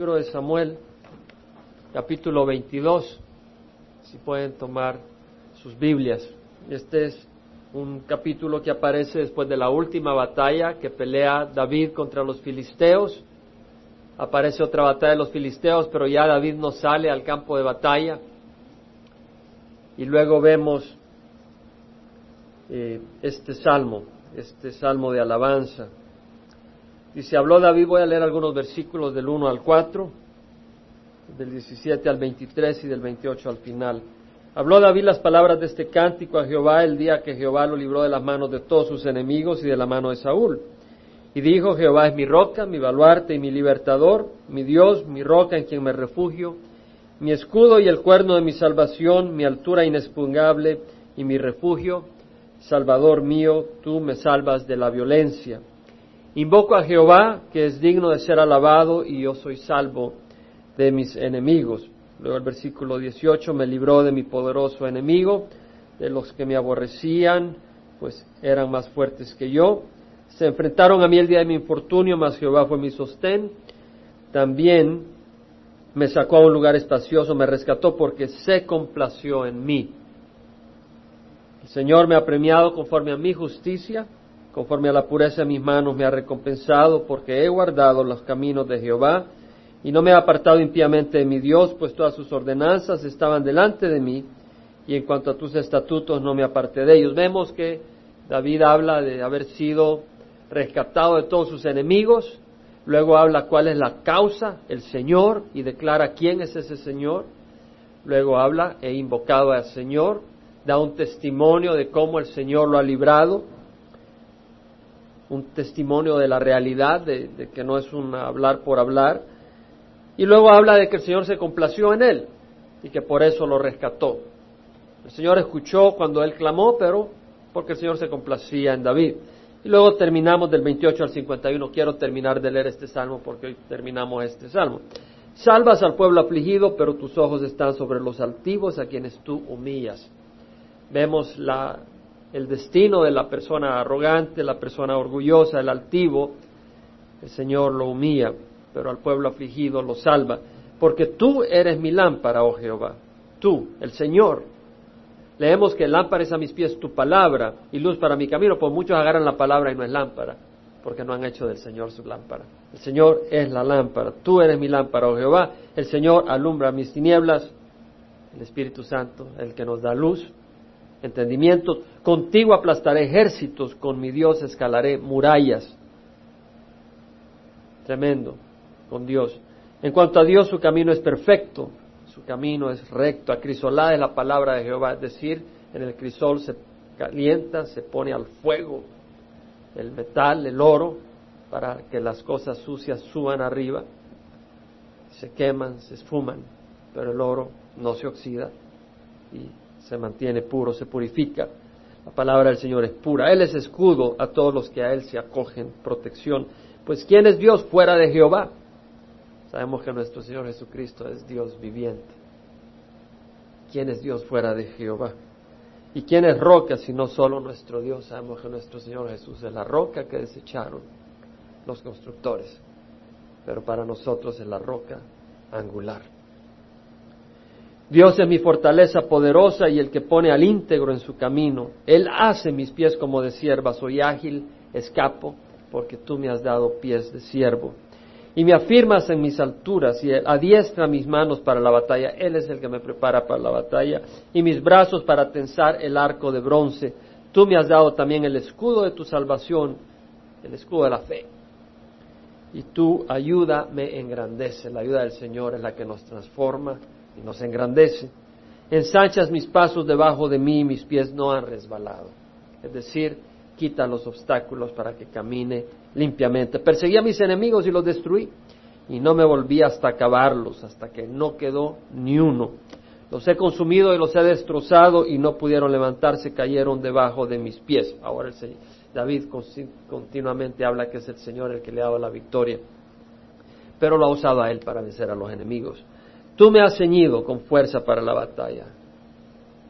Libro de Samuel, capítulo 22, si pueden tomar sus Biblias. Este es un capítulo que aparece después de la última batalla que pelea David contra los filisteos. Aparece otra batalla de los filisteos, pero ya David no sale al campo de batalla. Y luego vemos eh, este salmo, este salmo de alabanza. Dice, habló David, voy a leer algunos versículos del 1 al 4, del 17 al 23 y del 28 al final. Habló David las palabras de este cántico a Jehová el día que Jehová lo libró de las manos de todos sus enemigos y de la mano de Saúl. Y dijo, Jehová es mi roca, mi baluarte y mi libertador, mi Dios, mi roca en quien me refugio, mi escudo y el cuerno de mi salvación, mi altura inexpugnable y mi refugio. Salvador mío, tú me salvas de la violencia. Invoco a Jehová, que es digno de ser alabado, y yo soy salvo de mis enemigos. Luego el versículo 18, me libró de mi poderoso enemigo, de los que me aborrecían, pues eran más fuertes que yo. Se enfrentaron a mí el día de mi infortunio, mas Jehová fue mi sostén. También me sacó a un lugar espacioso, me rescató porque se complació en mí. El Señor me ha premiado conforme a mi justicia conforme a la pureza de mis manos me ha recompensado, porque he guardado los caminos de Jehová, y no me he apartado impíamente de mi Dios, pues todas sus ordenanzas estaban delante de mí, y en cuanto a tus estatutos no me aparté de ellos. Vemos que David habla de haber sido rescatado de todos sus enemigos, luego habla cuál es la causa, el Señor, y declara quién es ese Señor, luego habla, he invocado al Señor, da un testimonio de cómo el Señor lo ha librado, un testimonio de la realidad, de, que no es un hablar por hablar. Y luego habla de que el Señor se complació en él y que por eso lo rescató. El Señor escuchó cuando él clamó, pero porque el Señor se complacía en David. Y luego terminamos del 28 al 51. Quiero terminar de leer este salmo porque hoy terminamos este salmo. Salvas al pueblo afligido, pero tus ojos están sobre los altivos a quienes tú humillas. Vemos la el destino de la persona arrogante, la persona orgullosa, el altivo, el Señor lo humilla, pero al pueblo afligido lo salva. Porque tú eres mi lámpara, oh Jehová, tú, el Señor. Leemos que lámpara es a mis pies tu palabra y luz para mi camino, pues muchos agarran la palabra y no es lámpara, porque no han hecho del Señor su lámpara. El Señor es la lámpara, tú eres mi lámpara, oh Jehová, el Señor alumbra mis tinieblas, el Espíritu Santo, el que nos da luz, entendimiento. Contigo aplastaré ejércitos, con mi Dios escalaré murallas. Tremendo, con Dios. En cuanto a Dios, su camino es perfecto, su camino es recto. Acrisolada es la palabra de Jehová, es decir, en el crisol se calienta, se pone al fuego el metal, el oro, para que las cosas sucias suban arriba, se queman, se esfuman, pero el oro no se oxida y se mantiene puro, se purifica. La palabra del Señor es pura. Él es escudo a todos los que a Él se acogen, protección. Pues ¿quién es Dios fuera de Jehová? Sabemos que nuestro Señor Jesucristo es Dios viviente. ¿Quién es Dios fuera de Jehová? ¿Y quién es roca si no solo nuestro Dios? Sabemos que nuestro Señor Jesús es la roca que desecharon los constructores, pero para nosotros es la roca angular. Dios es mi fortaleza poderosa y el que pone al íntegro en su camino. Él hace mis pies como de sierva, soy ágil, escapo, porque tú me has dado pies de siervo. Y me afirmas en mis alturas y adiestra mis manos para la batalla. Él es el que me prepara para la batalla y mis brazos para tensar el arco de bronce. Tú me has dado también el escudo de tu salvación, el escudo de la fe. Y tu ayuda me engrandece. La ayuda del Señor es la que nos transforma y nos engrandece. Ensanchas mis pasos debajo de mí mis pies no han resbalado. Es decir, quita los obstáculos para que camine limpiamente. Perseguí a mis enemigos y los destruí. Y no me volví hasta acabarlos, hasta que no quedó ni uno. Los he consumido y los he destrozado y no pudieron levantarse, cayeron debajo de mis pies. Ahora el Señor, David continuamente habla que es el Señor el que le ha dado la victoria, pero lo ha usado a él para vencer a los enemigos. Tú me has ceñido con fuerza para la batalla.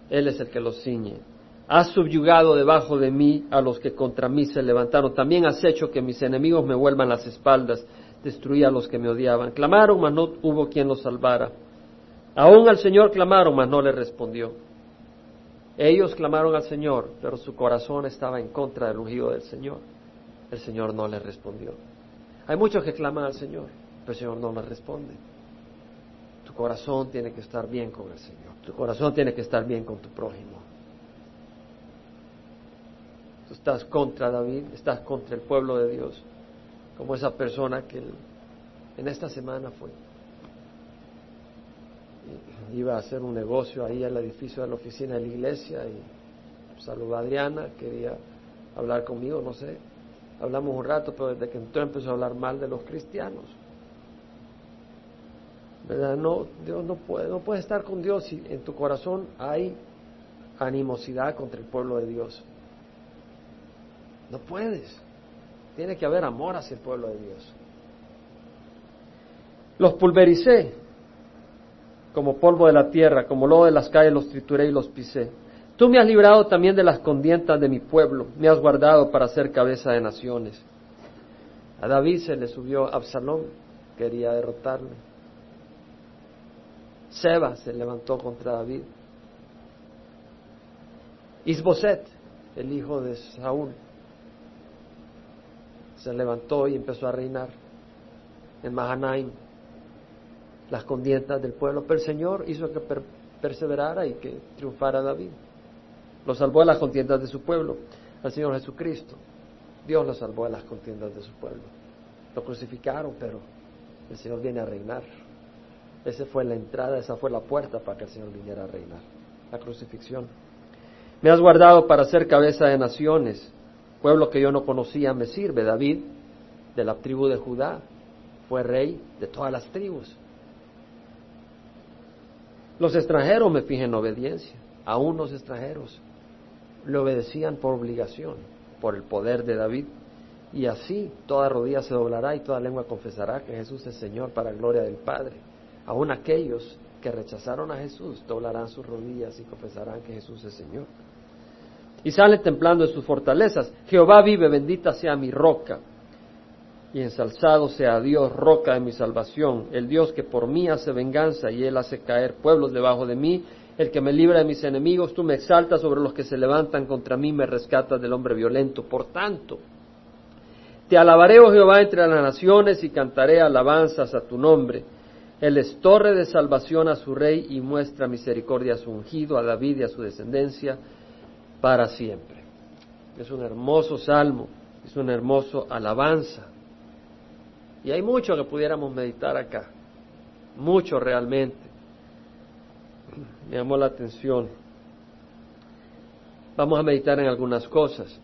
Él es el que los ciñe. Has subyugado debajo de mí a los que contra mí se levantaron. También has hecho que mis enemigos me vuelvan las espaldas. destruía a los que me odiaban. Clamaron, mas no hubo quien los salvara. Aún al Señor clamaron, mas no le respondió. Ellos clamaron al Señor, pero su corazón estaba en contra del ungido del Señor. El Señor no les respondió. Hay muchos que claman al Señor, pero el Señor no les responde. Tu corazón tiene que estar bien con el Señor. Tu corazón tiene que estar bien con tu prójimo. Tú estás contra David, estás contra el pueblo de Dios, como esa persona que en esta semana fue iba a hacer un negocio ahí al edificio de la oficina de la iglesia y saludó a Adriana, quería hablar conmigo, no sé. Hablamos un rato, pero desde que entró empezó a hablar mal de los cristianos. No, Dios no puede, no puede estar con Dios si en tu corazón hay animosidad contra el pueblo de Dios. No puedes. Tiene que haber amor hacia el pueblo de Dios. Los pulvericé, como polvo de la tierra, como lodo de las calles los trituré y los pisé. Tú me has librado también de las condientas de mi pueblo, me has guardado para ser cabeza de naciones. A David se le subió Absalón, quería derrotarle. Seba se levantó contra David. Isboset, el hijo de Saúl, se levantó y empezó a reinar en Mahanaim las condientas del pueblo, pero el Señor hizo que perseverara y que triunfara David. Lo salvó de las contiendas de su pueblo, al Señor Jesucristo. Dios lo salvó de las contiendas de su pueblo. Lo crucificaron, pero el Señor viene a reinar. Esa fue la entrada, esa fue la puerta para que el Señor viniera a reinar. La crucifixión. Me has guardado para ser cabeza de naciones. Pueblo que yo no conocía me sirve. David, de la tribu de Judá, fue rey de todas las tribus. Los extranjeros me fijan en obediencia, aún los extranjeros le obedecían por obligación, por el poder de David. Y así toda rodilla se doblará y toda lengua confesará que Jesús es Señor para gloria del Padre. Aún aquellos que rechazaron a Jesús doblarán sus rodillas y confesarán que Jesús es Señor. Y salen templando en sus fortalezas. Jehová vive, bendita sea mi roca y ensalzado sea Dios, roca de mi salvación, el Dios que por mí hace venganza y él hace caer pueblos debajo de mí, el que me libra de mis enemigos, tú me exaltas sobre los que se levantan contra mí, me rescatas del hombre violento. Por tanto, te alabaré, oh Jehová, entre las naciones y cantaré alabanzas a tu nombre. Él es torre de salvación a su rey y muestra misericordia a su ungido, a David y a su descendencia para siempre. Es un hermoso salmo, es un hermoso alabanza. Y hay mucho que pudiéramos meditar acá, mucho realmente. Me llamó la atención. Vamos a meditar en algunas cosas.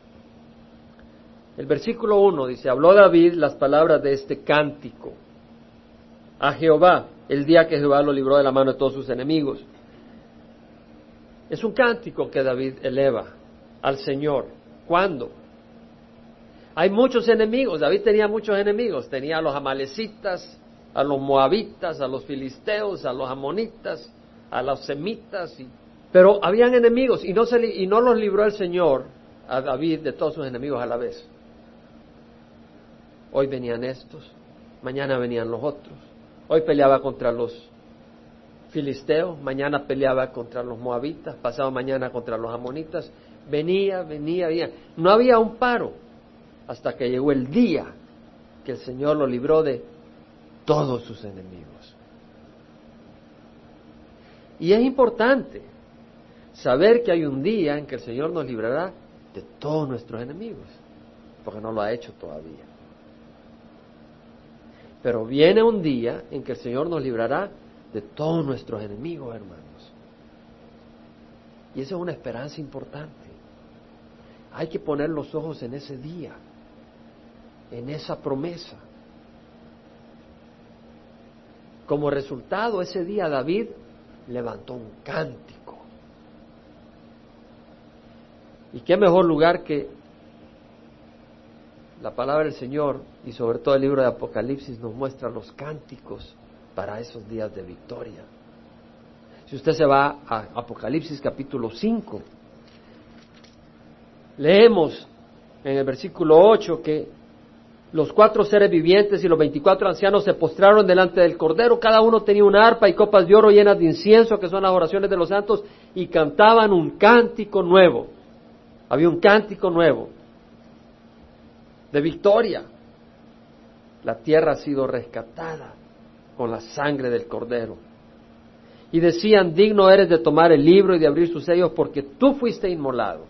El versículo 1 dice, habló David las palabras de este cántico a Jehová el día que Jehová lo libró de la mano de todos sus enemigos. Es un cántico que David eleva al Señor. ¿Cuándo? Hay muchos enemigos, David tenía muchos enemigos, tenía a los amalecitas, a los moabitas, a los filisteos, a los amonitas, a los semitas, pero habían enemigos y no, se, y no los libró el Señor a David de todos sus enemigos a la vez. Hoy venían estos, mañana venían los otros. Hoy peleaba contra los filisteos, mañana peleaba contra los moabitas, pasado mañana contra los amonitas. Venía, venía, venía. No había un paro hasta que llegó el día que el Señor lo libró de todos sus enemigos. Y es importante saber que hay un día en que el Señor nos librará de todos nuestros enemigos, porque no lo ha hecho todavía. Pero viene un día en que el Señor nos librará de todos nuestros enemigos, hermanos. Y esa es una esperanza importante. Hay que poner los ojos en ese día en esa promesa. Como resultado, ese día David levantó un cántico. ¿Y qué mejor lugar que la palabra del Señor y sobre todo el libro de Apocalipsis nos muestra los cánticos para esos días de victoria? Si usted se va a Apocalipsis capítulo 5, leemos en el versículo 8 que los cuatro seres vivientes y los veinticuatro ancianos se postraron delante del Cordero, cada uno tenía una arpa y copas de oro llenas de incienso, que son las oraciones de los santos, y cantaban un cántico nuevo. Había un cántico nuevo de victoria. La tierra ha sido rescatada con la sangre del Cordero. Y decían, digno eres de tomar el libro y de abrir sus sellos porque tú fuiste inmolado.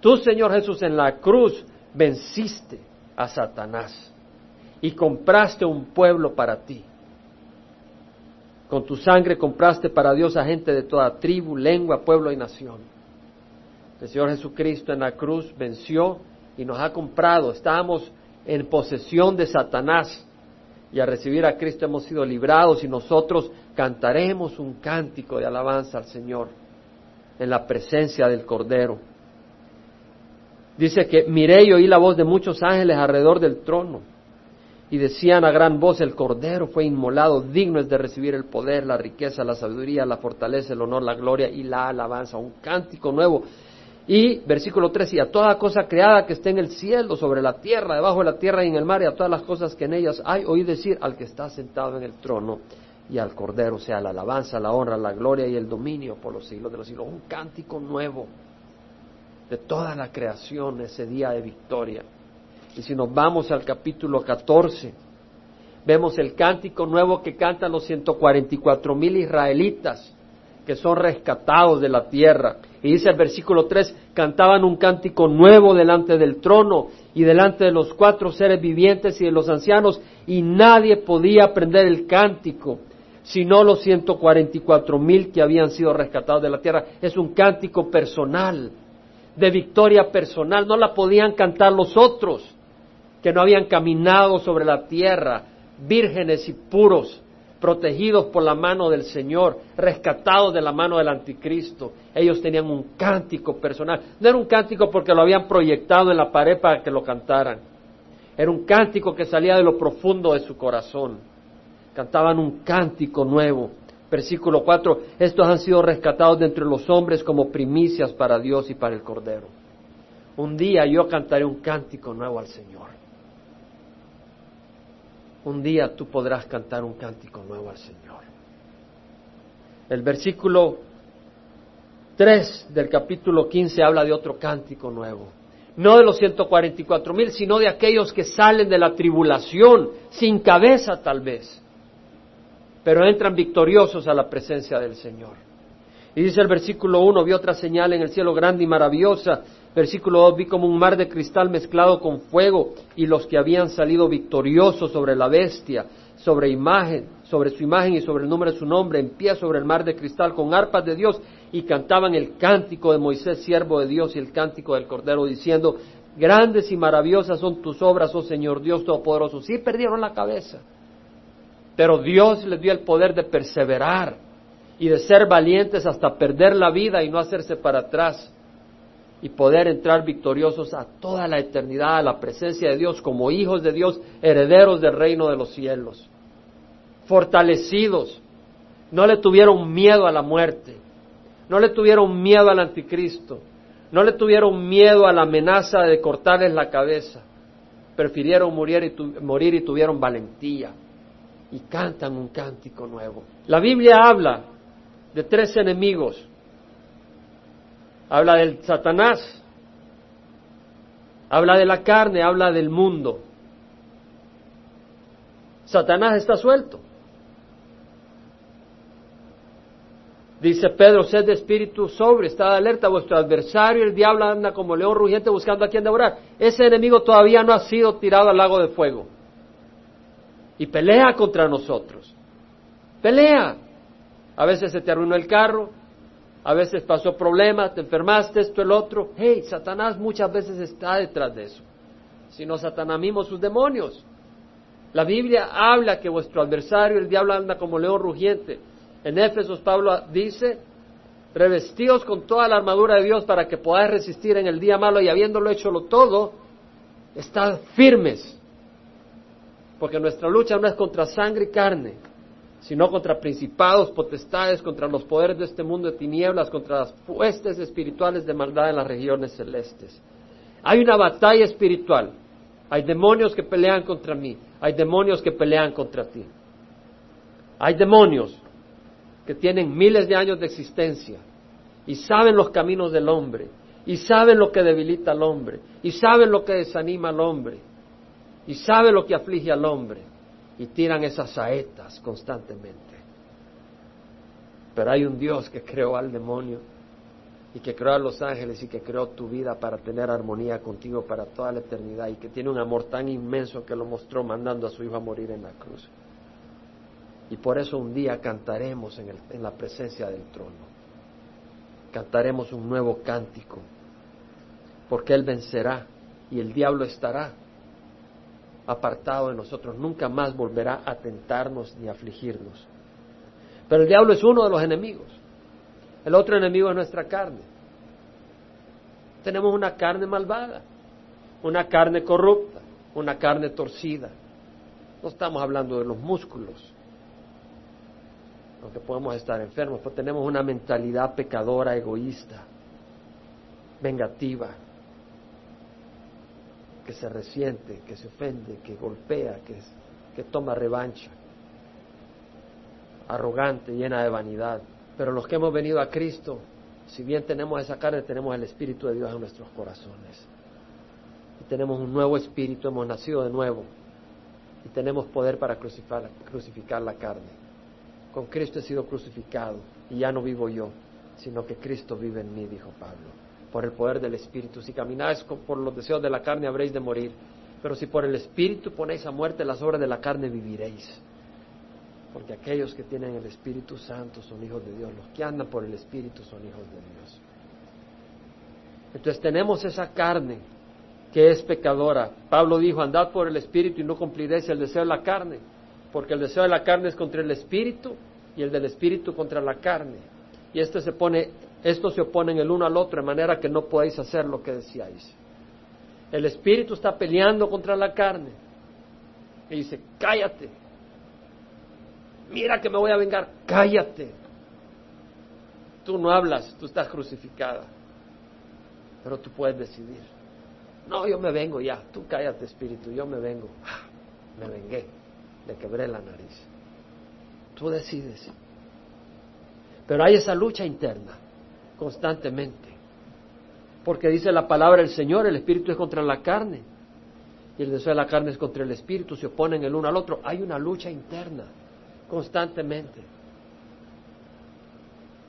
Tú, Señor Jesús, en la cruz venciste a Satanás y compraste un pueblo para ti. Con tu sangre compraste para Dios a gente de toda tribu, lengua, pueblo y nación. El Señor Jesucristo en la cruz venció y nos ha comprado. Estábamos en posesión de Satanás y a recibir a Cristo hemos sido librados y nosotros cantaremos un cántico de alabanza al Señor en la presencia del Cordero. Dice que miré y oí la voz de muchos ángeles alrededor del trono y decían a gran voz, el Cordero fue inmolado, digno es de recibir el poder, la riqueza, la sabiduría, la fortaleza, el honor, la gloria y la alabanza. Un cántico nuevo. Y versículo 3, y a toda cosa creada que esté en el cielo, sobre la tierra, debajo de la tierra y en el mar, y a todas las cosas que en ellas hay, oí decir al que está sentado en el trono y al Cordero, sea la alabanza, la honra, la gloria y el dominio por los siglos de los siglos. Un cántico nuevo de toda la creación ese día de victoria. Y si nos vamos al capítulo 14, vemos el cántico nuevo que cantan los 144 mil israelitas que son rescatados de la tierra. Y dice el versículo 3, cantaban un cántico nuevo delante del trono y delante de los cuatro seres vivientes y de los ancianos, y nadie podía aprender el cántico, sino los 144 mil que habían sido rescatados de la tierra. Es un cántico personal de victoria personal, no la podían cantar los otros, que no habían caminado sobre la tierra, vírgenes y puros, protegidos por la mano del Señor, rescatados de la mano del anticristo. Ellos tenían un cántico personal. No era un cántico porque lo habían proyectado en la pared para que lo cantaran. Era un cántico que salía de lo profundo de su corazón. Cantaban un cántico nuevo. Versículo 4, estos han sido rescatados de entre los hombres como primicias para Dios y para el Cordero. Un día yo cantaré un cántico nuevo al Señor. Un día tú podrás cantar un cántico nuevo al Señor. El versículo 3 del capítulo 15 habla de otro cántico nuevo. No de los 144 mil, sino de aquellos que salen de la tribulación, sin cabeza tal vez pero entran victoriosos a la presencia del Señor. Y dice el versículo 1, vi otra señal en el cielo grande y maravillosa. Versículo 2, vi como un mar de cristal mezclado con fuego y los que habían salido victoriosos sobre la bestia, sobre imagen, sobre su imagen y sobre el nombre de su nombre, en pie sobre el mar de cristal con arpas de Dios y cantaban el cántico de Moisés, siervo de Dios, y el cántico del Cordero, diciendo, grandes y maravillosas son tus obras, oh Señor Dios Todopoderoso. Sí perdieron la cabeza pero Dios les dio el poder de perseverar y de ser valientes hasta perder la vida y no hacerse para atrás y poder entrar victoriosos a toda la eternidad, a la presencia de Dios como hijos de Dios, herederos del reino de los cielos, fortalecidos, no le tuvieron miedo a la muerte, no le tuvieron miedo al anticristo, no le tuvieron miedo a la amenaza de cortarles la cabeza, prefirieron morir y, morir y tuvieron valentía. Y cantan un cántico nuevo. La Biblia habla de tres enemigos. Habla del Satanás, habla de la carne, habla del mundo. Satanás está suelto. Dice Pedro, sed de espíritu sobre, está alerta, vuestro adversario, el diablo anda como león rugiente buscando a quien devorar. Ese enemigo todavía no ha sido tirado al lago de fuego y pelea contra nosotros. Pelea. A veces se te el carro, a veces pasó problemas, te enfermaste, esto, el otro. Hey, Satanás muchas veces está detrás de eso. Si no, Satanás mismo sus demonios. La Biblia habla que vuestro adversario, el diablo, anda como león rugiente. En Éfesos Pablo dice, revestidos con toda la armadura de Dios para que podáis resistir en el día malo y habiéndolo hecho todo, estad firmes porque nuestra lucha no es contra sangre y carne, sino contra principados, potestades, contra los poderes de este mundo de tinieblas, contra las puestes espirituales de maldad en las regiones celestes. Hay una batalla espiritual Hay demonios que pelean contra mí. Hay demonios que pelean contra ti. Hay demonios que tienen miles de años de existencia y saben los caminos del hombre y saben lo que debilita al hombre y saben lo que desanima al hombre y saben lo que aflige al hombre y tiran esas saetas constantemente. Pero hay un Dios que creó al demonio y que creó a los ángeles y que creó tu vida para tener armonía contigo para toda la eternidad y que tiene un amor tan inmenso que lo mostró mandando a su hijo a morir en la cruz. Y por eso un día cantaremos en, en la presencia del trono. Cantaremos un nuevo cántico, porque Él vencerá y el diablo estará apartado de nosotros, nunca más volverá a tentarnos ni a afligirnos. Pero el diablo es uno de los enemigos. El otro enemigo es nuestra carne. Tenemos una carne malvada, una carne corrupta, una carne torcida. No estamos hablando de los músculos, aunque podemos estar enfermos, pero tenemos una mentalidad pecadora, egoísta, vengativa, que se resiente, que se ofende, que golpea, que, que toma revancha, arrogante, llena de vanidad. Pero los que hemos venido a Cristo, si bien tenemos esa carne, tenemos el Espíritu de Dios en nuestros corazones. Y tenemos un nuevo espíritu, hemos nacido de nuevo. Y tenemos poder para crucificar, crucificar la carne. Con Cristo he sido crucificado y ya no vivo yo, sino que Cristo vive en mí, dijo Pablo por el poder del Espíritu. Si camináis por los deseos de la carne habréis de morir, pero si por el Espíritu ponéis a muerte las obras de la carne viviréis. Porque aquellos que tienen el Espíritu Santo son hijos de Dios, los que andan por el Espíritu son hijos de Dios. Entonces tenemos esa carne que es pecadora. Pablo dijo, andad por el Espíritu y no cumpliréis el deseo de la carne, porque el deseo de la carne es contra el Espíritu y el del Espíritu contra la carne. Y este se pone estos se oponen el uno al otro de manera que no podéis hacer lo que decíais. El espíritu está peleando contra la carne y dice, cállate, mira que me voy a vengar, cállate. Tú no hablas, tú estás crucificada, pero tú puedes decidir. No, yo me vengo ya, tú cállate espíritu, yo me vengo. Ah, me vengué, le quebré la nariz. Tú decides. Pero hay esa lucha interna constantemente. Porque dice la palabra del Señor, el espíritu es contra la carne y el deseo de la carne es contra el espíritu, se oponen el uno al otro. Hay una lucha interna constantemente.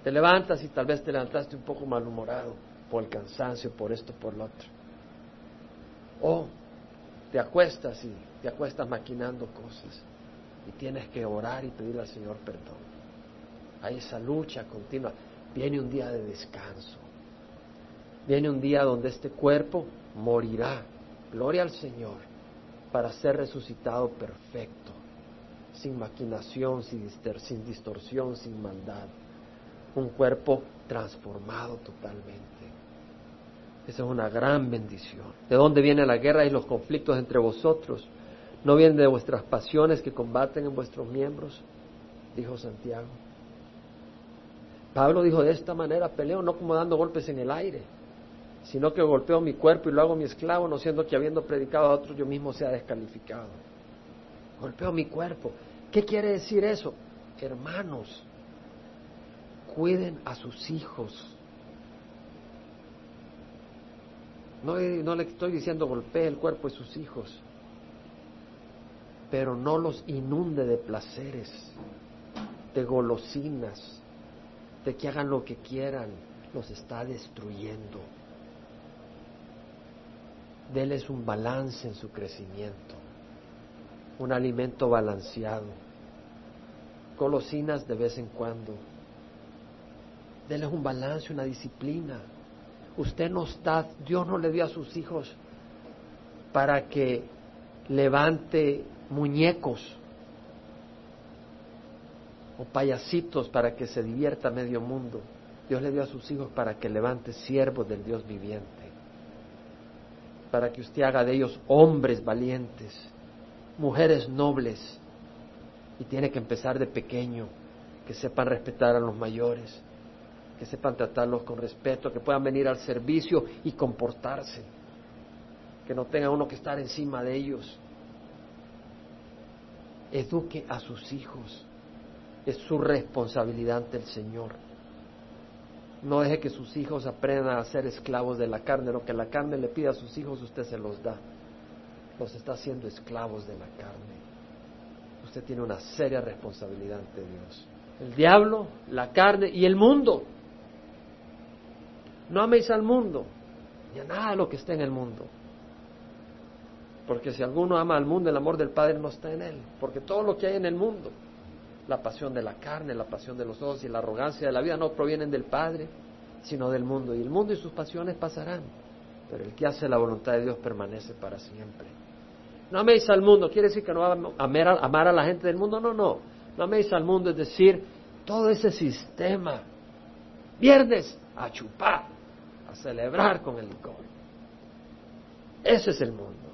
Te levantas y tal vez te levantaste un poco malhumorado por el cansancio, por esto, por lo otro. O te acuestas y te acuestas maquinando cosas y tienes que orar y pedir al Señor perdón. Hay esa lucha continua. Viene un día de descanso. Viene un día donde este cuerpo morirá. Gloria al Señor para ser resucitado perfecto, sin maquinación, sin, distorsión, sin maldad. Un cuerpo transformado totalmente. Esa es una gran bendición. ¿De dónde viene la guerra y los conflictos entre vosotros? ¿No vienen de vuestras pasiones que combaten en vuestros miembros? Dijo Santiago. Pablo dijo, de esta manera peleo no como dando golpes en el aire, sino que golpeo mi cuerpo y lo hago mi esclavo, no siendo que habiendo predicado a otros yo mismo sea descalificado. Golpeo mi cuerpo. ¿Qué quiere decir eso? Hermanos, cuiden a sus hijos. No, no le estoy diciendo golpee el cuerpo de sus hijos, pero no los inunde de placeres, de golosinas, de que hagan lo que quieran, los está destruyendo. Deles un balance en su crecimiento, un alimento balanceado, golosinas de vez en cuando. Deles un balance, una disciplina. Usted no está, Dios no le dio a sus hijos para que levante muñecos o payasitos para que se divierta medio mundo. Dios le dio a sus hijos para que levante siervos del Dios viviente, para que usted haga de ellos hombres valientes, mujeres nobles, y tiene que empezar de pequeño, que sepan respetar a los mayores, que sepan tratarlos con respeto, que puedan venir al servicio y comportarse, que no tenga uno que estar encima de ellos. Eduque a sus hijos. Es su responsabilidad ante el Señor. No deje que sus hijos aprendan a ser esclavos de la carne. Lo que la carne le pide a sus hijos, usted se los da. Los está haciendo esclavos de la carne. Usted tiene una seria responsabilidad ante Dios. El diablo, la carne y el mundo. No améis al mundo, ni a nada de lo que está en el mundo. Porque si alguno ama al mundo, el amor del Padre no está en él. Porque todo lo que hay en el mundo, la pasión de la carne, la pasión de los ojos y la arrogancia de la vida no provienen del Padre, sino del mundo. Y el mundo y sus pasiones pasarán. Pero el que hace la voluntad de Dios permanece para siempre. No améis al mundo, quiere decir que no amar a, amar a la gente del mundo, no, no. No améis al mundo, es decir, todo ese sistema. Viernes, a chupar, a celebrar con el licor. Ese es el mundo.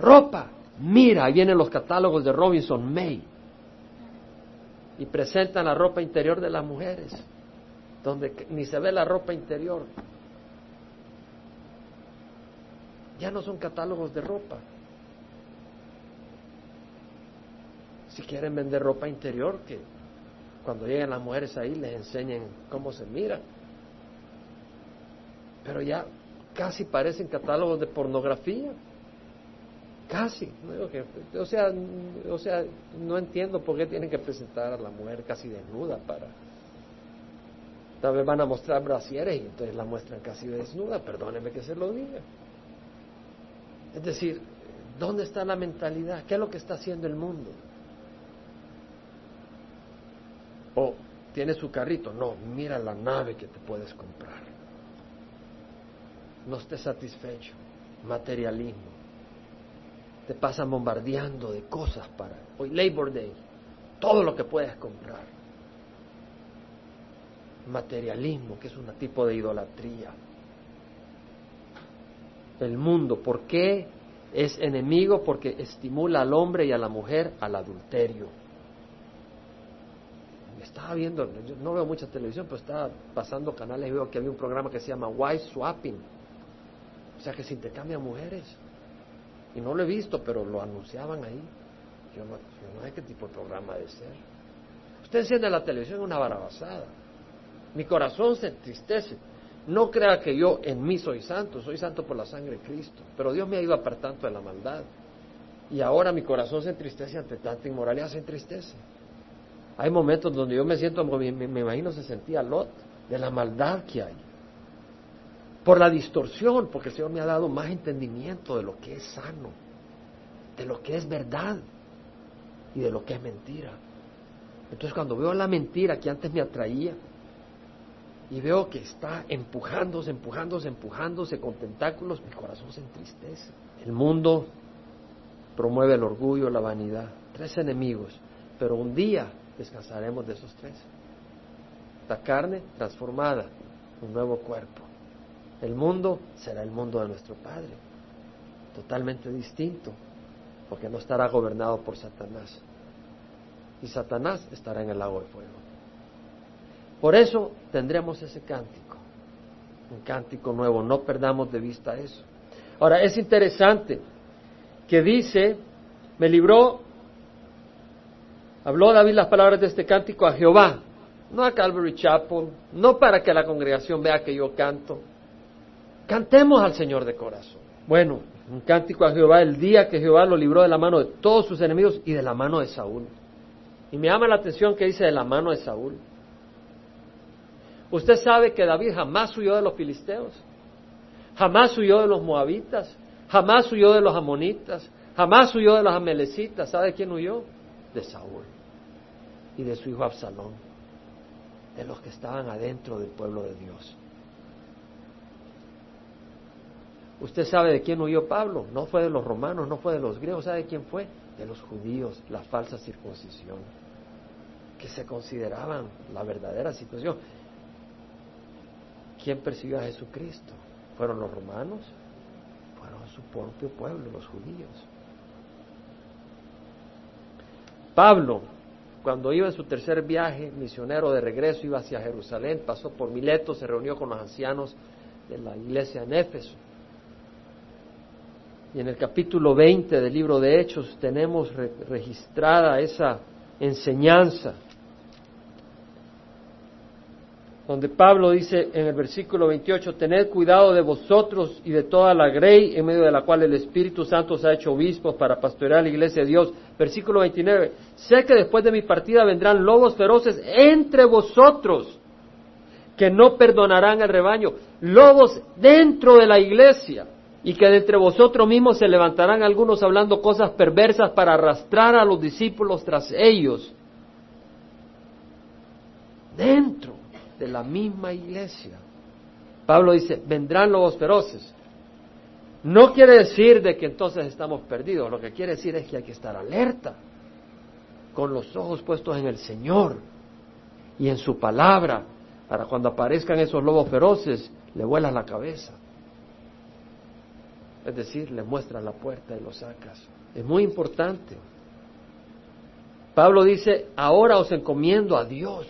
Ropa. Mira, ahí vienen los catálogos de Robinson May. Y presentan la ropa interior de las mujeres, donde ni se ve la ropa interior. Ya no son catálogos de ropa. Si quieren vender ropa interior, que cuando lleguen las mujeres ahí les enseñen cómo se mira. Pero ya casi parecen catálogos de pornografía. Casi. o, sea, o sea, no entiendo por qué tienen que presentar a la mujer casi desnuda para... Tal vez van a mostrar brasieres y entonces la muestran casi desnuda, perdóneme que se lo diga. Es decir, ¿dónde está la mentalidad? ¿Qué es lo que está haciendo el mundo? O tiene su carrito, no, mira la nave que te puedes comprar. No estés satisfecho, materialismo te pasan bombardeando de cosas para hoy Labor Day, todo lo que puedes comprar. Materialismo, que es un tipo de idolatría. El mundo, ¿por qué es enemigo? Porque estimula al hombre y a la mujer al adulterio. Estaba viendo, yo no veo mucha televisión, pero estaba pasando canales y veo que había un programa que se llama Wife Swapping. O sea, que se intercambian mujeres. Y no lo he visto, pero lo anunciaban ahí. Yo no, sé qué tipo de programa de ser. Usted enciende la televisión una barabasada. Mi corazón se entristece. No crea que yo en mí soy santo, soy santo por la sangre de Cristo. Pero Dios me ha ido apartando de la maldad. Y ahora mi corazón se entristece ante tanta inmoralidad, se entristece. Hay momentos donde yo me siento, me imagino se sentía Lot, de la maldad que hay por la distorsión, porque el Señor me ha dado más entendimiento de lo que es sano, de lo que es verdad y de lo que es mentira. Entonces cuando veo la mentira que antes me atraía y veo que está empujándose, empujándose, empujándose con tentáculos, mi corazón se entristece. El mundo promueve el orgullo, la vanidad, tres enemigos, pero un día descansaremos de esos tres. La carne transformada, un nuevo cuerpo. El mundo será el mundo de nuestro Padre, totalmente distinto, porque no estará gobernado por Satanás. Y Satanás estará en el lago de fuego. Por eso tendremos ese cántico, un cántico nuevo, no perdamos de vista eso. Ahora, es interesante que dice, me libró, habló David las palabras de este cántico a Jehová, no a Calvary Chapel, no para que la congregación vea que yo canto, Cantemos al Señor de corazón. Bueno, un cántico a Jehová el día que Jehová lo libró de la mano de todos sus enemigos y de la mano de Saúl. Y me llama la atención que dice de la mano de Saúl. Usted sabe que David jamás huyó de los filisteos, jamás huyó de los moabitas, jamás huyó de los amonitas, jamás huyó de los amelecitas. ¿Sabe quién huyó? De Saúl y de su hijo Absalón, de los que estaban adentro del pueblo de Dios. Usted sabe de quién huyó Pablo, no fue de los romanos, no fue de los griegos, ¿sabe de quién fue? De los judíos, la falsa circuncisión, que se consideraban la verdadera situación. ¿Quién persiguió a Jesucristo? ¿Fueron los romanos? Fueron su propio pueblo, los judíos. Pablo, cuando iba en su tercer viaje misionero de regreso, iba hacia Jerusalén, pasó por Mileto, se reunió con los ancianos de la iglesia en Éfeso Y en el capítulo 20 del libro de Hechos tenemos registrada esa enseñanza donde Pablo dice en el versículo 28, tened cuidado de vosotros y de toda la grey en medio de la cual el Espíritu Santo se ha hecho obispo para pastorear la iglesia de Dios. Versículo 29, sé que después de mi partida vendrán lobos feroces entre vosotros que no perdonarán al rebaño, lobos dentro de la iglesia y que de entre vosotros mismos se levantarán algunos hablando cosas perversas para arrastrar a los discípulos tras ellos. Dentro de la misma iglesia. Pablo dice, vendrán lobos feroces. No quiere decir de que entonces estamos perdidos, lo que quiere decir es que hay que estar alerta, con los ojos puestos en el Señor y en su palabra, para cuando aparezcan esos lobos feroces, le vuelas la cabeza. Es decir, le muestras la puerta y lo sacas. Es muy importante. Pablo dice, ahora os encomiendo a Dios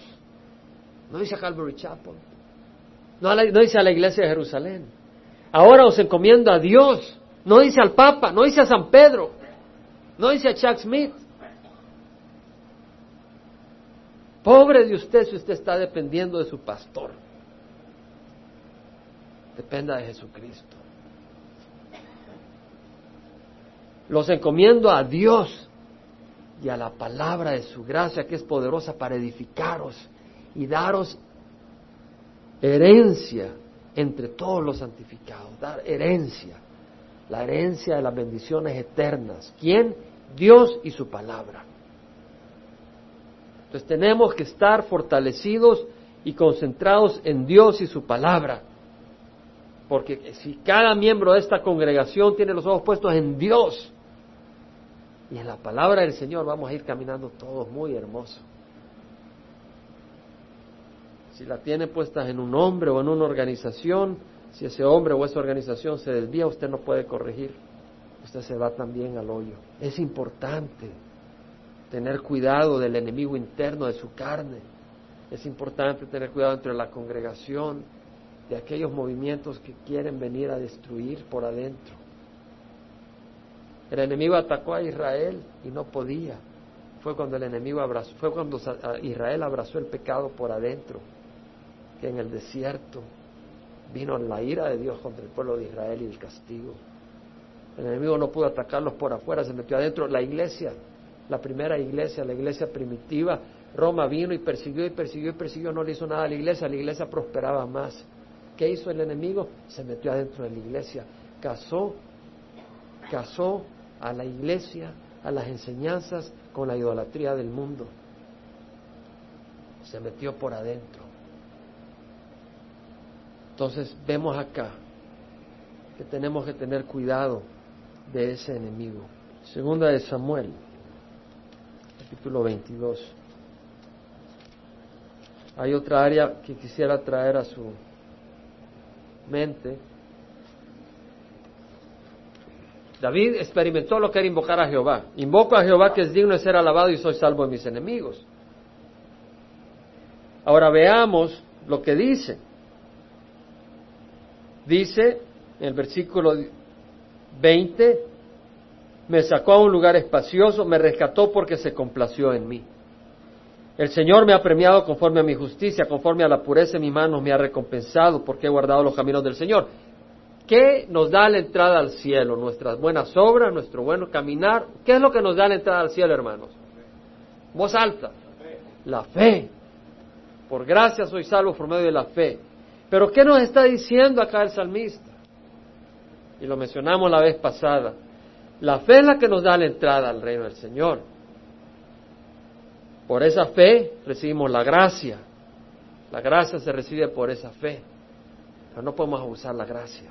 no dice a Calvary Chapel. No, no dice a la iglesia de Jerusalén. Ahora os encomiendo a Dios. No dice al Papa, no dice a San Pedro, no dice a Chuck Smith. Pobre de usted si usted está dependiendo de su pastor. Dependa de Jesucristo. Los encomiendo a Dios y a la palabra de su gracia que es poderosa para edificaros y daros herencia entre todos los santificados, dar herencia, la herencia de las bendiciones eternas. ¿Quién? Dios y su palabra. Entonces tenemos que estar fortalecidos y concentrados en Dios y su palabra. Porque si cada miembro de esta congregación tiene los ojos puestos en Dios y en la palabra del Señor, vamos a ir caminando todos muy hermosos. Si la tiene puesta en un hombre o en una organización, si ese hombre o esa organización se desvía, usted no puede corregir. Usted se va también al hoyo. Es importante tener cuidado del enemigo interno de su carne. Es importante tener cuidado entre la congregación de aquellos movimientos que quieren venir a destruir por adentro. El enemigo atacó a Israel y no podía. Fue cuando el enemigo abrazó, fue cuando Israel abrazó el pecado por adentro que en el desierto vino la ira de Dios contra el pueblo de Israel y el castigo. El enemigo no pudo atacarlos por afuera, se metió adentro. La iglesia, la primera iglesia, la iglesia primitiva, Roma vino y persiguió y persiguió y persiguió, no le hizo nada a la iglesia, la iglesia prosperaba más. ¿Qué hizo el enemigo? Se metió adentro de la iglesia, casó, casó a la iglesia, a las enseñanzas con la idolatría del mundo. Se metió por adentro. Entonces vemos acá que tenemos que tener cuidado de ese enemigo. Segunda de Samuel, capítulo 22. Hay otra área que quisiera traer a su mente. David experimentó lo que era invocar a Jehová. Invoco a Jehová que es digno de ser alabado y soy salvo de mis enemigos. Ahora veamos lo que dice. Dice en el versículo 20, me sacó a un lugar espacioso, me rescató porque se complació en mí. El Señor me ha premiado conforme a mi justicia, conforme a la pureza de mis manos me ha recompensado porque he guardado los caminos del Señor. ¿Qué nos da la entrada al cielo? Nuestras buenas obras, nuestro bueno caminar. ¿Qué es lo que nos da la entrada al cielo, hermanos? Voz alta. La fe. Por gracia soy salvo por medio de la fe. Pero ¿qué nos está diciendo acá el salmista? Y lo mencionamos la vez pasada. La fe es la que nos da la entrada al reino del Señor. Por esa fe recibimos la gracia. La gracia se recibe por esa fe. Pero no podemos abusar la gracia.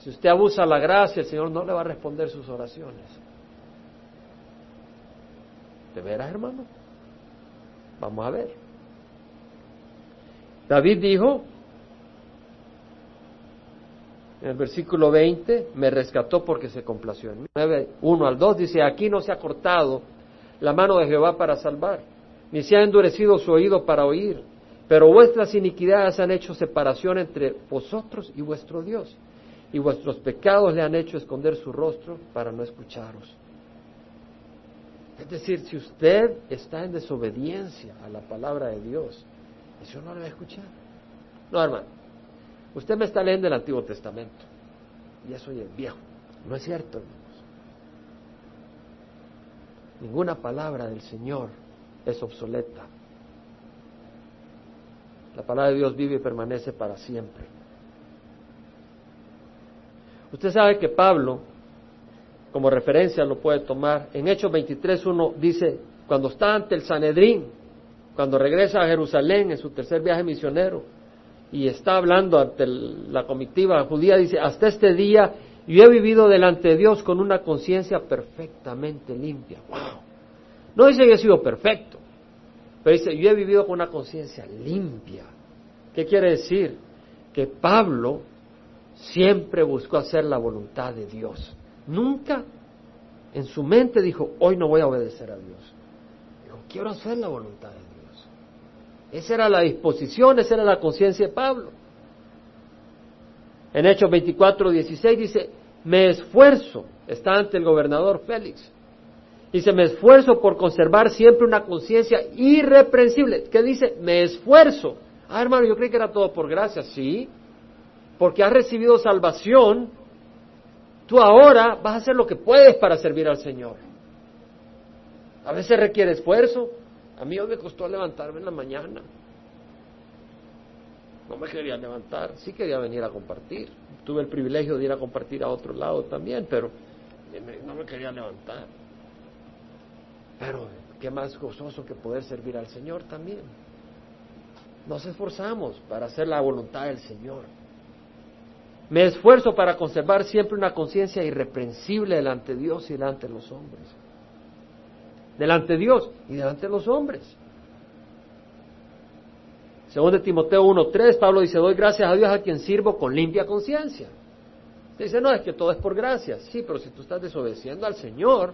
Si usted abusa la gracia, el Señor no le va a responder sus oraciones. ¿De veras, hermano? Vamos a ver. David dijo, en el versículo 20, me rescató porque se complació en mí. 1 al 2 dice, aquí no se ha cortado la mano de Jehová para salvar, ni se ha endurecido su oído para oír, pero vuestras iniquidades han hecho separación entre vosotros y vuestro Dios, y vuestros pecados le han hecho esconder su rostro para no escucharos. Es decir, si usted está en desobediencia a la palabra de Dios, Señor no le va a escuchar. No, hermano, usted me está leyendo el Antiguo Testamento y eso es viejo. No es cierto, hermanos. Ninguna palabra del Señor es obsoleta. La palabra de Dios vive y permanece para siempre. Usted sabe que Pablo, como referencia lo puede tomar, en Hechos 23.1 dice, cuando está ante el Sanedrín, cuando regresa a Jerusalén en su tercer viaje misionero, y está hablando ante la comitiva judía, dice, hasta este día yo he vivido delante de Dios con una conciencia perfectamente limpia. ¡Wow! No dice que he sido perfecto, pero dice, yo he vivido con una conciencia limpia. ¿Qué quiere decir? Que Pablo siempre buscó hacer la voluntad de Dios. Nunca en su mente dijo, hoy no voy a obedecer a Dios. Dijo, quiero hacer la voluntad de Dios. Esa era la disposición, esa era la conciencia de Pablo. En Hechos 24, 16 dice, me esfuerzo, está ante el gobernador Félix, dice, me esfuerzo por conservar siempre una conciencia irreprensible. ¿Qué dice? Me esfuerzo. Ah, hermano, yo creí que era todo por gracia, sí, porque has recibido salvación, tú ahora vas a hacer lo que puedes para servir al Señor. A veces requiere esfuerzo. A mí me costó levantarme en la mañana. No me quería levantar, sí quería venir a compartir. Tuve el privilegio de ir a compartir a otro lado también, pero no me quería levantar. Pero qué más gozoso que poder servir al Señor también. Nos esforzamos para hacer la voluntad del Señor. Me esfuerzo para conservar siempre una conciencia irreprensible delante de Dios y delante de los hombres. Delante de Dios y delante de los hombres. Según de Timoteo 1.3, Pablo dice, doy gracias a Dios a quien sirvo con limpia conciencia. Dice, no, es que todo es por gracia. Sí, pero si tú estás desobedeciendo al Señor,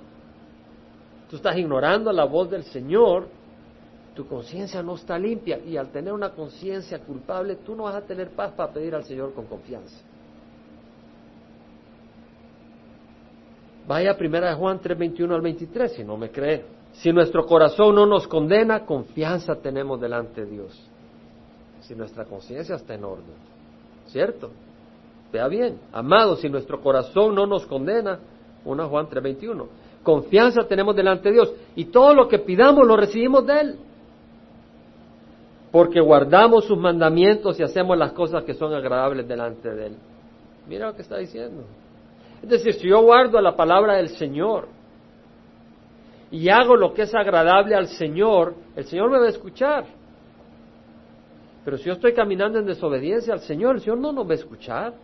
tú estás ignorando la voz del Señor, tu conciencia no está limpia y al tener una conciencia culpable, tú no vas a tener paz para pedir al Señor con confianza. Vaya a primera de Juan 3, 21 al 23, si no me cree. Si nuestro corazón no nos condena, confianza tenemos delante de Dios. Si nuestra conciencia está en orden. ¿Cierto? Vea bien. Amado, si nuestro corazón no nos condena, 1 Juan 3, 21. Confianza tenemos delante de Dios. Y todo lo que pidamos lo recibimos de Él. Porque guardamos sus mandamientos y hacemos las cosas que son agradables delante de Él. Mira lo que está diciendo. Es decir, si yo guardo la palabra del Señor y hago lo que es agradable al Señor, el Señor me va a escuchar. Pero si yo estoy caminando en desobediencia al Señor, el Señor no nos va a escuchar.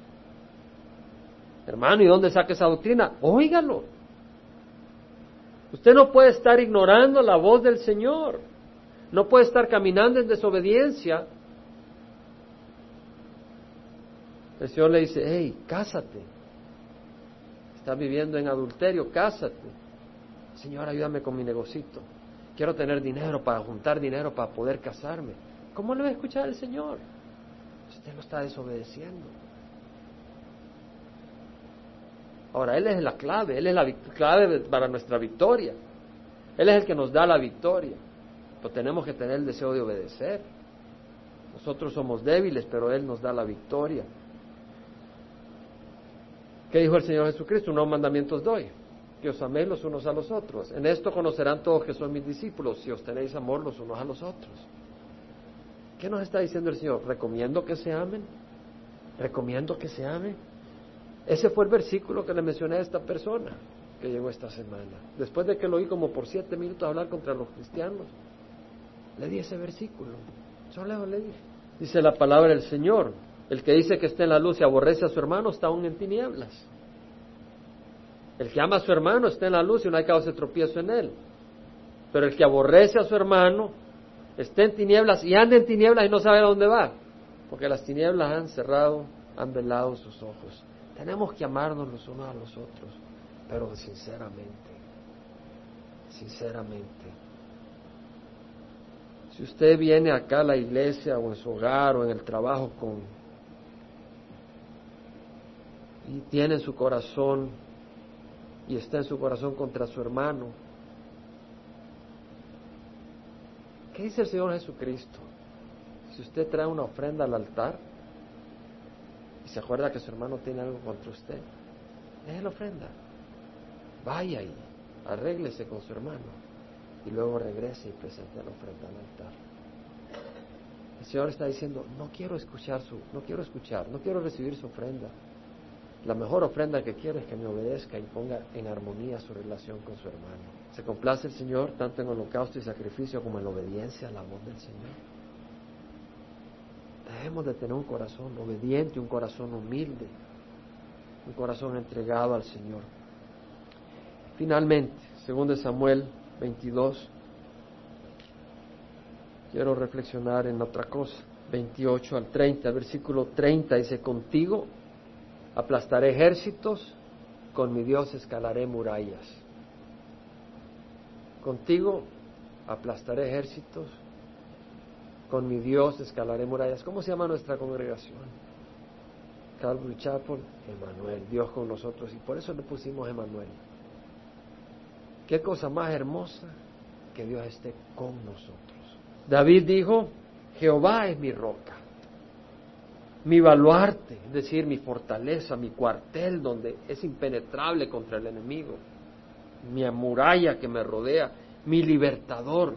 Hermano, ¿y dónde saca esa doctrina? Óigalo. Usted no puede estar ignorando la voz del Señor. No puede estar caminando en desobediencia. El Señor le dice, hey, cásate estás viviendo en adulterio, cásate. Señor, ayúdame con mi negocito. Quiero tener dinero para juntar dinero para poder casarme. ¿Cómo le va a escuchar el Señor? Usted no está desobedeciendo. Ahora, Él es la clave, Él es la clave para nuestra victoria. Él es el que nos da la victoria. Pero tenemos que tener el deseo de obedecer. Nosotros somos débiles, pero Él nos da la victoria. ¿Qué dijo el Señor Jesucristo? Unos mandamientos doy, que os améis los unos a los otros. En esto conocerán todos que son mis discípulos, si os tenéis amor los unos a los otros. ¿Qué nos está diciendo el Señor? ¿Recomiendo que se amen? ¿Recomiendo que se amen? Ese fue el versículo que le mencioné a esta persona que llegó esta semana. Después de que lo oí como por siete minutos hablar contra los cristianos, le di ese versículo. Solo le dije. Dice la palabra del Señor, el que dice que está en la luz y aborrece a su hermano está aún en tinieblas. El que ama a su hermano está en la luz y no hay causa de tropiezo en él. Pero el que aborrece a su hermano está en tinieblas y anda en tinieblas y no sabe a dónde va. Porque las tinieblas han cerrado, han velado sus ojos. Tenemos que amarnos los unos a los otros, pero sinceramente, sinceramente. Si usted viene acá a la iglesia o en su hogar o en el trabajo con y tiene en su corazón y está en su corazón contra su hermano, ¿qué dice el Señor Jesucristo? Si usted trae una ofrenda al altar y se acuerda que su hermano tiene algo contra usted, deje la ofrenda, vaya y arréglese con su hermano y luego regrese y presente la ofrenda al altar. El Señor está diciendo, no quiero escuchar su, no quiero escuchar, no quiero recibir su ofrenda. La mejor ofrenda que quiero es que me obedezca y ponga en armonía su relación con su hermano. Se complace el Señor tanto en holocausto y sacrificio como en obediencia a la voz del Señor. Debemos de tener un corazón obediente, un corazón humilde, un corazón entregado al Señor. Finalmente, segundo Samuel 22, quiero reflexionar en otra cosa. 28 al 30, versículo 30 dice, contigo aplastaré ejércitos, con mi Dios escalaré murallas. Contigo aplastaré ejércitos, con mi Dios escalaré murallas. ¿Cómo se llama nuestra congregación? Calvary Chapel, Emanuel, Dios con nosotros. Y por eso le pusimos Emanuel. Qué cosa más hermosa que Dios esté con nosotros. David dijo, Jehová es mi roca, mi baluarte, es decir, mi fortaleza, mi cuartel donde es impenetrable contra el enemigo, mi muralla que me rodea, mi libertador.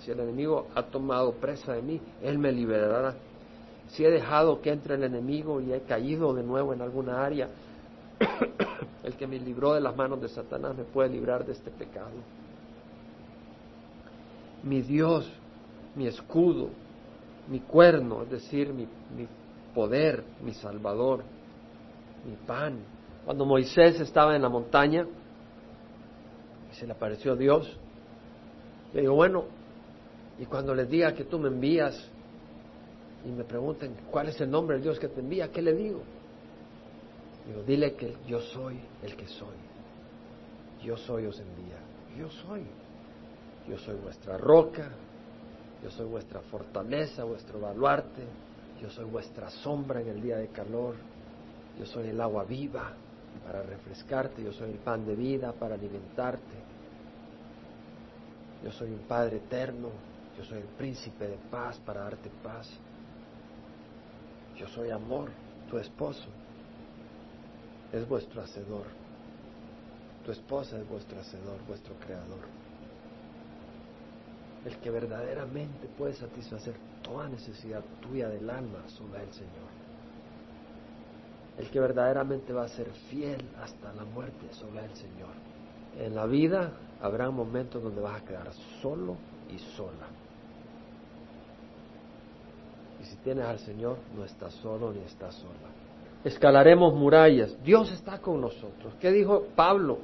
Si el enemigo ha tomado presa de mí, Él me liberará. Si he dejado que entre el enemigo y he caído de nuevo en alguna área, el que me libró de las manos de Satanás me puede librar de este pecado. Mi Dios, mi escudo, mi cuerno, es decir, mi, poder, mi salvador, mi pan. Cuando Moisés estaba en la montaña y se le apareció Dios, le digo, bueno, y cuando les diga que tú me envías y me pregunten cuál es el nombre del Dios que te envía, ¿qué le digo? Digo, dile que yo soy el que soy. Yo soy os envía. Yo soy. Yo soy vuestra roca. Yo soy vuestra fortaleza, vuestro baluarte. Yo soy vuestra sombra en el día de calor. Yo soy el agua viva para refrescarte. Yo soy el pan de vida para alimentarte. Yo soy un Padre eterno. Yo soy el príncipe de paz para darte paz. Yo soy amor, tu esposo es vuestro hacedor. Tu esposa es vuestro hacedor, vuestro creador. El que verdaderamente puede satisfacer toda necesidad tuya del alma solo el Señor. El que verdaderamente va a ser fiel hasta la muerte solo el Señor. En la vida habrá momentos donde vas a quedar solo y sola. Y si tienes al Señor, no estás solo ni estás sola escalaremos murallas. Dios está con nosotros. ¿Qué dijo Pablo?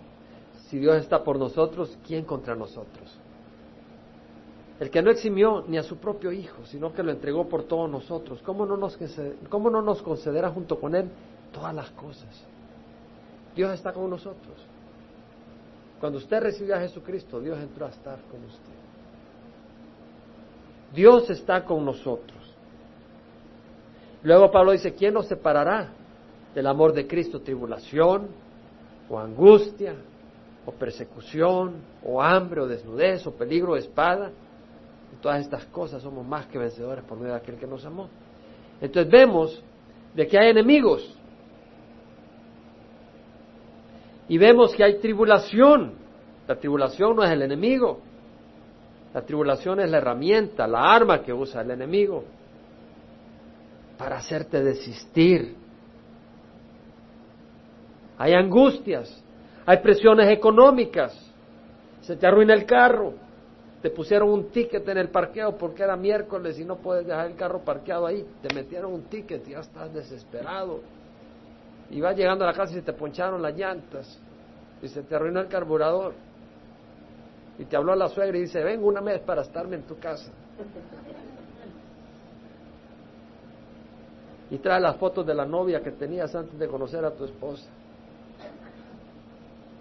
Si Dios está por nosotros, ¿quién contra nosotros? El que no eximió ni a su propio Hijo, sino que lo entregó por todos nosotros. ¿Cómo no nos, cómo no nos concederá junto con Él todas las cosas? Dios está con nosotros. Cuando usted recibió a Jesucristo, Dios entró a estar con usted. Dios está con nosotros. Luego Pablo dice, ¿quién nos separará del amor de Cristo tribulación o angustia o persecución o hambre o desnudez o peligro de espada. Todas estas cosas somos más que vencedores por medio de aquel que nos amó. Entonces vemos de que hay enemigos y vemos que hay tribulación. La tribulación no es el enemigo. La tribulación es la herramienta, la arma que usa el enemigo para hacerte desistir hay angustias, hay presiones económicas, se te arruina el carro, te pusieron un ticket en el parqueo porque era miércoles y no puedes dejar el carro parqueado ahí, te metieron un ticket y ya estás desesperado. Y vas llegando a la casa y se te poncharon las llantas y se te arruinó el carburador. Y te habló la suegra y dice, vengo una vez para estarme en tu casa. Y trae las fotos de la novia que tenías antes de conocer a tu esposa.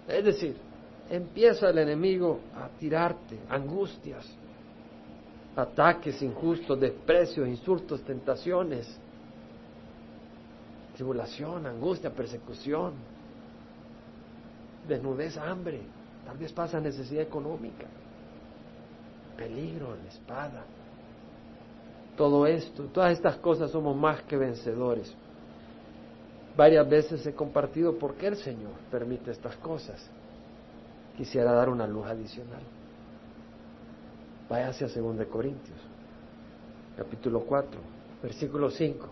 Es decir, empieza el enemigo a tirarte angustias, ataques injustos, desprecios, insultos, tentaciones. tribulación, angustia, persecución, desnudez, hambre, tal vez pasa necesidad económica, peligro, la espada. Todo esto, todas estas cosas somos más que vencedores. Varias veces he compartido por qué el Señor permite estas cosas. Quisiera dar una luz adicional. Váyase a 2 Corintios, capítulo 4, versículo 5.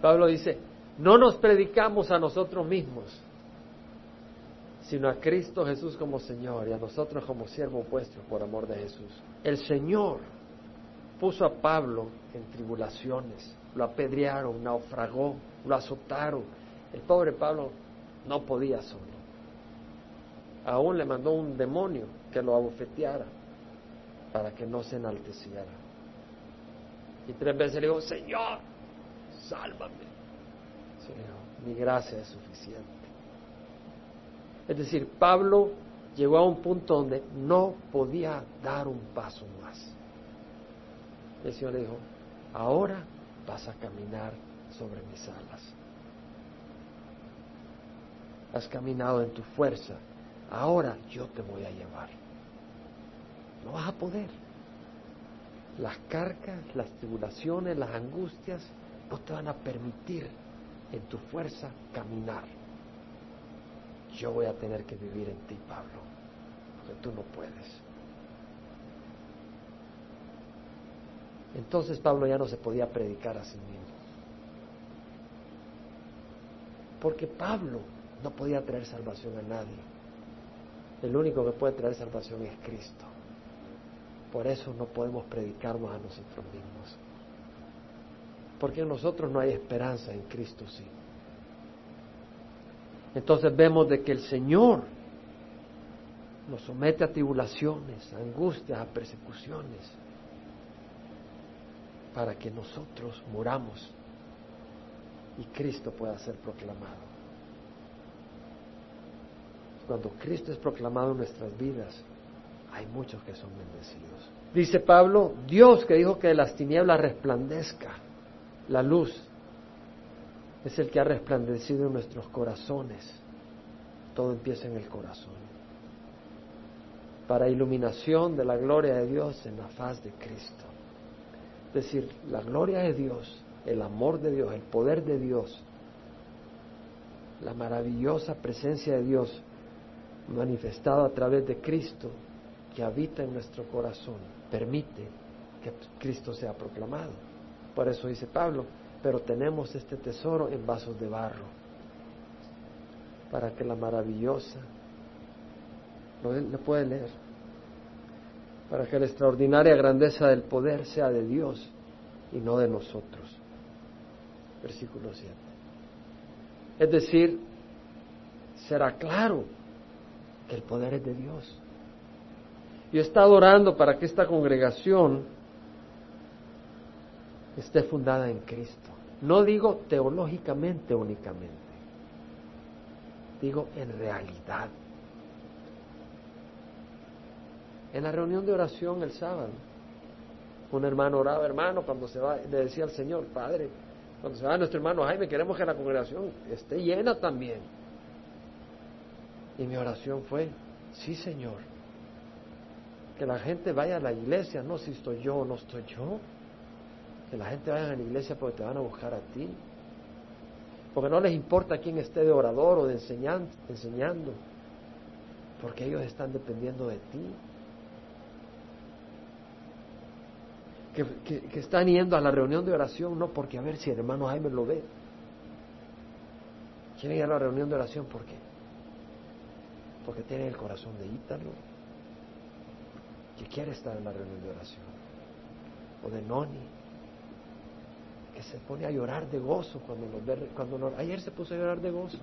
Pablo dice, no nos predicamos a nosotros mismos, sino a Cristo Jesús como Señor y a nosotros como siervos vuestros por amor de Jesús. El Señor puso a Pablo en tribulaciones, lo apedrearon, naufragó, lo azotaron. El pobre Pablo no podía solo. Aún le mandó un demonio que lo abofeteara para que no se enalteciera. Y tres veces le dijo, Señor, sálvame. Señor, mi gracia es suficiente. Es decir, Pablo llegó a un punto donde no podía dar un paso más. El Señor le dijo, ahora vas a caminar sobre mis alas. Has caminado en tu fuerza, ahora yo te voy a llevar. No vas a poder. Las cargas, las tribulaciones, las angustias no te van a permitir en tu fuerza caminar. Yo voy a tener que vivir en ti, Pablo, porque tú no puedes. Entonces Pablo ya no se podía predicar a sí mismo. Porque Pablo no podía traer salvación a nadie. El único que puede traer salvación es Cristo. Por eso no podemos predicarnos a nosotros mismos. Porque en nosotros no hay esperanza, en Cristo sí. Entonces vemos de que el Señor nos somete a tribulaciones, a angustias, a persecuciones, para que nosotros muramos y Cristo pueda ser proclamado. Cuando Cristo es proclamado en nuestras vidas, hay muchos que son bendecidos. Dice Pablo, Dios que dijo que de las tinieblas resplandezca la luz, es el que ha resplandecido en nuestros corazones. Todo empieza en el corazón. Para iluminación de la gloria de Dios en la faz de Cristo. Es decir, la gloria de Dios, el amor de Dios, el poder de Dios, la maravillosa presencia de Dios manifestada a través de Cristo que habita en nuestro corazón, permite que Cristo sea proclamado. Por eso dice Pablo, pero tenemos este tesoro en vasos de barro, para que la maravillosa, lo, puede leer, para que la extraordinaria grandeza del poder sea de Dios y no de nosotros. Versículo 7. Es decir, será claro el poder es de Dios. Yo he estado orando para que esta congregación esté fundada en Cristo. No digo teológicamente únicamente, digo en realidad. En la reunión de oración el sábado, un hermano oraba, hermano, cuando se va, le decía al Señor, Padre, cuando se va nuestro hermano Jaime, queremos que la congregación esté llena también. Y mi oración fue, sí Señor, que la gente vaya a la iglesia, no si estoy yo o no estoy yo, que la gente vaya a la iglesia porque te van a buscar a ti, porque no les importa quién esté de orador o de enseñando, porque ellos están dependiendo de ti. Que, que, están yendo a la reunión de oración no porque a ver si el hermano Jaime lo ve. Quieren ir a la reunión de oración porque porque tiene el corazón de Ítalo, que quiere estar en la reunión de oración, o de Noni, que se pone a llorar de gozo cuando nos ve, cuando ayer se puso a llorar de gozo.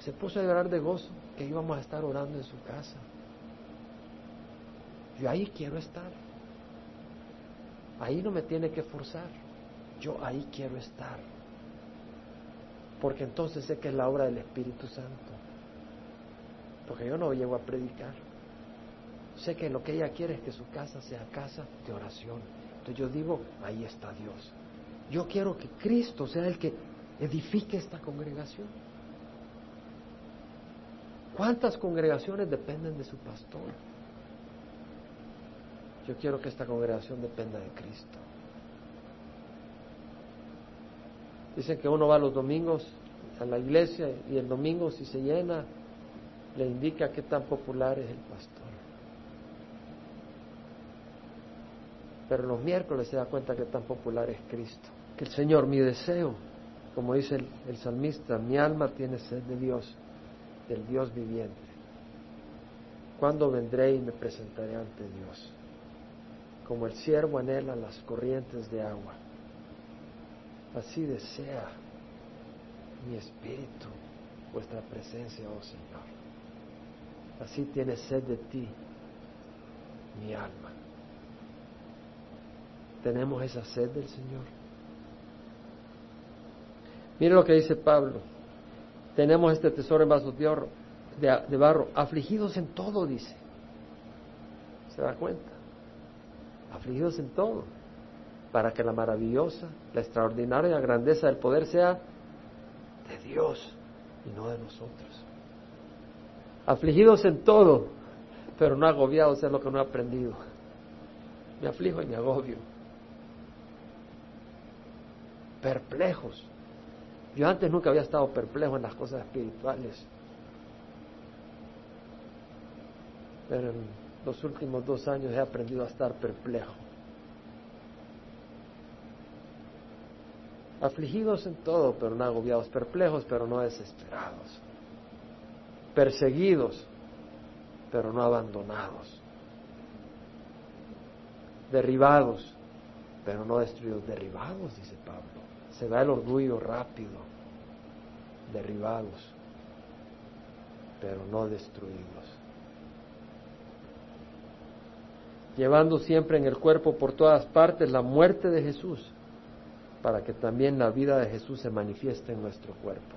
Se puso a llorar de gozo que íbamos a estar orando en su casa. Yo ahí quiero estar. Ahí no me tiene que forzar. Yo ahí quiero estar porque entonces sé que es la obra del Espíritu Santo. Porque yo no llego a predicar. Sé que lo que ella quiere es que su casa sea casa de oración. Entonces yo digo, ahí está Dios. Yo quiero que Cristo sea el que edifique esta congregación. ¿Cuántas congregaciones dependen de su pastor? Yo quiero que esta congregación dependa de Cristo. Dicen que uno va los domingos a la iglesia y el domingo si se llena le indica qué tan popular es el pastor. Pero los miércoles se da cuenta que tan popular es Cristo. Que el Señor, mi deseo, como dice el, el salmista, mi alma tiene sed de Dios, del Dios viviente. ¿Cuándo vendré y me presentaré ante Dios? Como el siervo anhela las corrientes de agua, así desea mi espíritu vuestra presencia, oh Señor. Así tiene sed de ti mi alma. ¿Tenemos esa sed del Señor? Mire lo que dice Pablo. Tenemos este tesoro en de, de barro, afligidos en todo, dice. ¿Se da cuenta? Afligidos en todo, para que la maravillosa, la extraordinaria grandeza del poder sea de Dios y no de nosotros. Afligidos en todo, pero no agobiados es lo que no he aprendido. Me aflijo y me agobio. Perplejos. Yo antes nunca había estado perplejo en las cosas espirituales. Pero en los últimos dos años he aprendido a estar perplejo. Afligidos en todo, pero no agobiados, perplejos, pero no desesperados, perseguidos, pero no abandonados, derribados, pero no destruidos, derribados, dice Pablo. Se va el orgullo rápido, derribados, pero no destruidos. Llevando siempre en el cuerpo por todas partes la muerte de Jesús para que también la vida de Jesús se manifieste en nuestro cuerpo.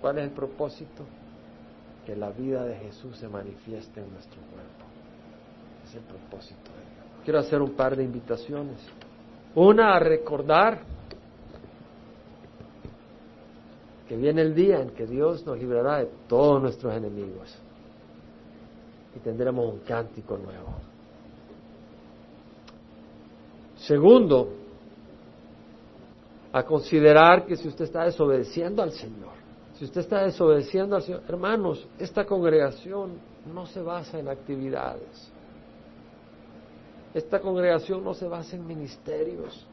¿Cuál es el propósito? Que la vida de Jesús se manifieste en nuestro cuerpo. Es el propósito de Dios. Quiero hacer un par de invitaciones. Una a recordar que viene el día en que Dios nos librará de todos nuestros enemigos y tendremos un cántico nuevo. Segundo, a considerar que si usted está desobedeciendo al Señor, si usted está desobedeciendo al Señor, hermanos, esta congregación no se basa en actividades. Esta congregación no se basa en ministerios.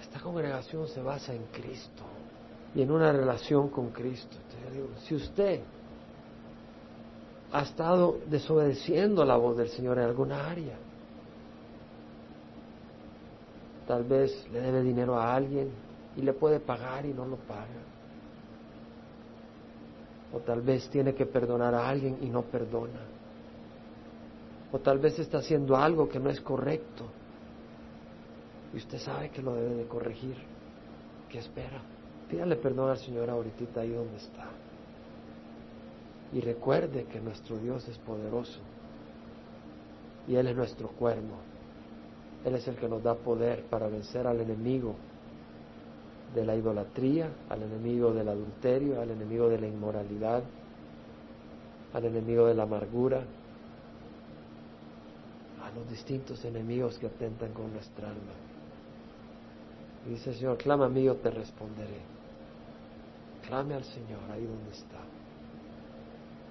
Esta congregación se basa en Cristo y en una relación con Cristo. Entonces, si usted ha estado desobedeciendo la voz del Señor en alguna área, Tal vez le debe dinero a alguien y le puede pagar y no lo paga. O tal vez tiene que perdonar a alguien y no perdona. O tal vez está haciendo algo que no es correcto. Y usted sabe que lo debe de corregir. ¿Qué espera? Pídale perdón al Señor ahorita ahí donde está. Y recuerde que nuestro Dios es poderoso. Y Él es nuestro cuerno él es el que nos da poder para vencer al enemigo de la idolatría, al enemigo del adulterio, al enemigo de la inmoralidad, al enemigo de la amargura, a los distintos enemigos que atentan con nuestra alma. Y dice el Señor, clama a mí, yo te responderé. Clame al Señor ahí donde está.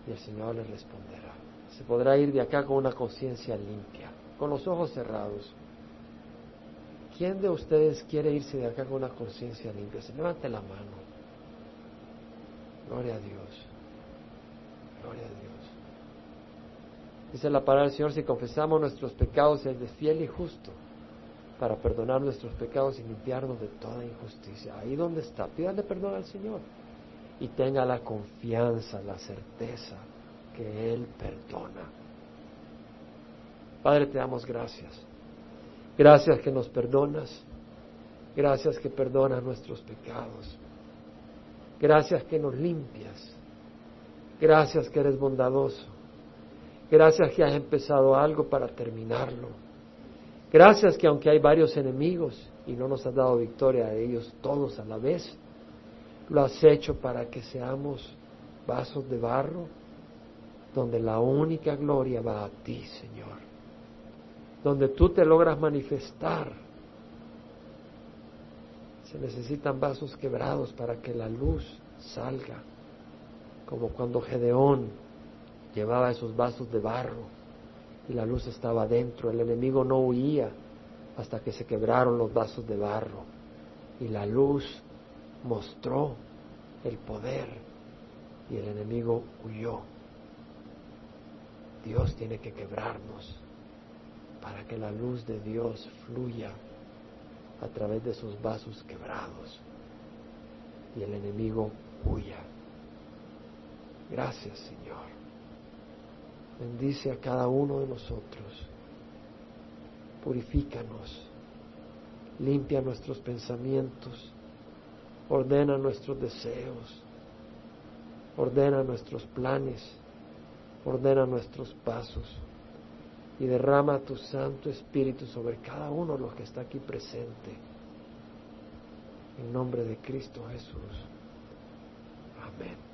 Y el Señor le responderá. Se podrá ir de acá con una conciencia limpia, con los ojos cerrados ¿Quién de ustedes quiere irse de acá con una conciencia limpia? Se levante la mano. Gloria a Dios. Gloria a Dios. Dice la palabra del Señor, si confesamos nuestros pecados, Él es fiel y justo para perdonar nuestros pecados y limpiarnos de toda injusticia. Ahí donde está, pídale perdón al Señor y tenga la confianza, la certeza que Él perdona. Padre, te damos gracias Gracias que nos perdonas. Gracias que perdonas nuestros pecados. Gracias que nos limpias. Gracias que eres bondadoso. Gracias que has empezado algo para terminarlo. Gracias que aunque hay varios enemigos y no nos has dado victoria a ellos todos a la vez, lo has hecho para que seamos vasos de barro donde la única gloria va a ti, Señor. Donde tú te logras manifestar. Se necesitan vasos quebrados para que la luz salga, como cuando Gedeón llevaba esos vasos de barro y la luz estaba dentro. El enemigo no huía hasta que se quebraron los vasos de barro y la luz mostró el poder y el enemigo huyó. Dios tiene que quebrarnos para que la luz de Dios fluya a través de esos vasos quebrados y el enemigo huya. Gracias Señor. Bendice a cada uno de nosotros. Purifícanos. Limpia nuestros pensamientos. Ordena nuestros deseos. Ordena nuestros planes. Ordena nuestros pasos. Y derrama tu Santo Espíritu sobre cada uno de los que está aquí presente. En nombre de Cristo Jesús. Amén.